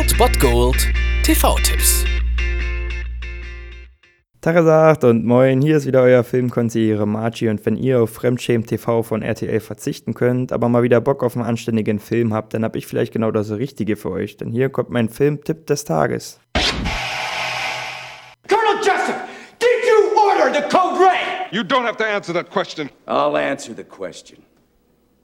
Old Bot Gold TV-Tipps. Tagesagt und moin, hier ist wieder euer Filmkonsigliere Margie und wenn ihr auf Fremdschämen TV von RTL verzichten könnt, aber mal wieder Bock auf einen anständigen Film habt, dann hab ich vielleicht genau das Richtige für euch, denn hier kommt mein Filmtipp des Tages. Colonel Jessup, did you order the Code Red? You don't have to answer that question. I'll answer the question.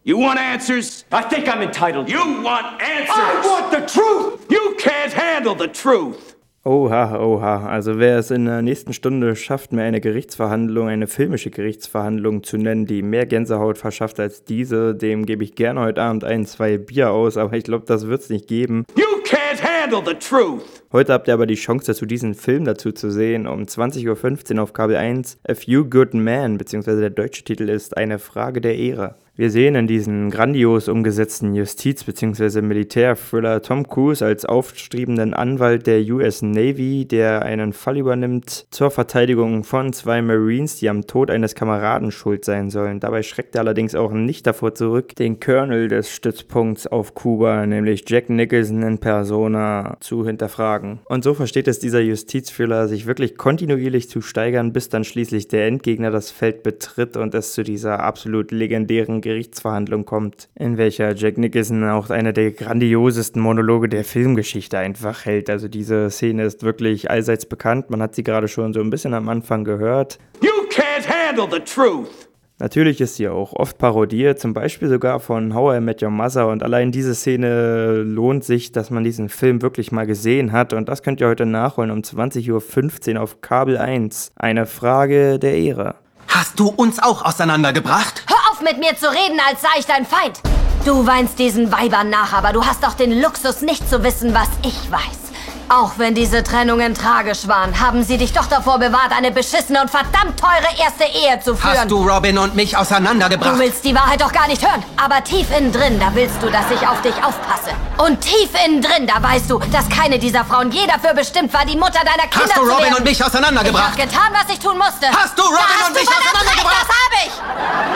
You want answers? I think I'm entitled. You want answers? I want the truth! You can't handle the truth. Oha, oha, also wer es in der nächsten Stunde schafft, mir eine Gerichtsverhandlung, eine filmische Gerichtsverhandlung zu nennen, die mehr Gänsehaut verschafft als diese, dem gebe ich gerne heute Abend ein, zwei Bier aus, aber ich glaube, das wird es nicht geben. You can't handle the truth. Heute habt ihr aber die Chance dazu, diesen Film dazu zu sehen. Um 20.15 Uhr auf Kabel 1, A Few Good Men, beziehungsweise der deutsche Titel ist Eine Frage der Ehre. Wir sehen in diesem grandios umgesetzten Justiz- bzw. Militär-Thriller Tom Cruise als aufstrebenden Anwalt der US Navy, der einen Fall übernimmt zur Verteidigung von zwei Marines, die am Tod eines Kameraden schuld sein sollen. Dabei schreckt er allerdings auch nicht davor zurück, den Colonel des Stützpunkts auf Kuba, nämlich Jack Nicholson in Persona, zu hinterfragen. Und so versteht es dieser Justizthriller, sich wirklich kontinuierlich zu steigern, bis dann schließlich der Endgegner das Feld betritt und es zu dieser absolut legendären Gerichtsverhandlung kommt, in welcher Jack Nicholson auch einer der grandiosesten Monologe der Filmgeschichte einfach hält. Also diese Szene ist wirklich allseits bekannt. Man hat sie gerade schon so ein bisschen am Anfang gehört. You can't handle the truth. Natürlich ist sie auch oft parodiert, zum Beispiel sogar von How I Met Your Mother und allein diese Szene lohnt sich, dass man diesen Film wirklich mal gesehen hat und das könnt ihr heute nachholen um 20.15 Uhr auf Kabel 1. Eine Frage der Ehre. Hast du uns auch auseinandergebracht? Auf mit mir zu reden, als sei ich dein Feind. Du weinst diesen Weibern nach, aber du hast doch den Luxus, nicht zu wissen, was ich weiß. Auch wenn diese Trennungen tragisch waren, haben sie dich doch davor bewahrt, eine beschissene und verdammt teure erste Ehe zu führen. Hast du Robin und mich Du auseinandergebracht? willst die Wahrheit doch gar nicht hören. Aber tief innen drin, da willst du, dass ich auf dich aufpasse. Und tief innen drin, da weißt du, dass keine dieser Frauen je dafür bestimmt war, die Mutter deiner Kinder Hast du zu Robin werden. und mich Ich auseinandergebracht? hab getan, was ich tun musste. Hast du Robin hast und du mich auseinandergebracht? Recht, das hab ich.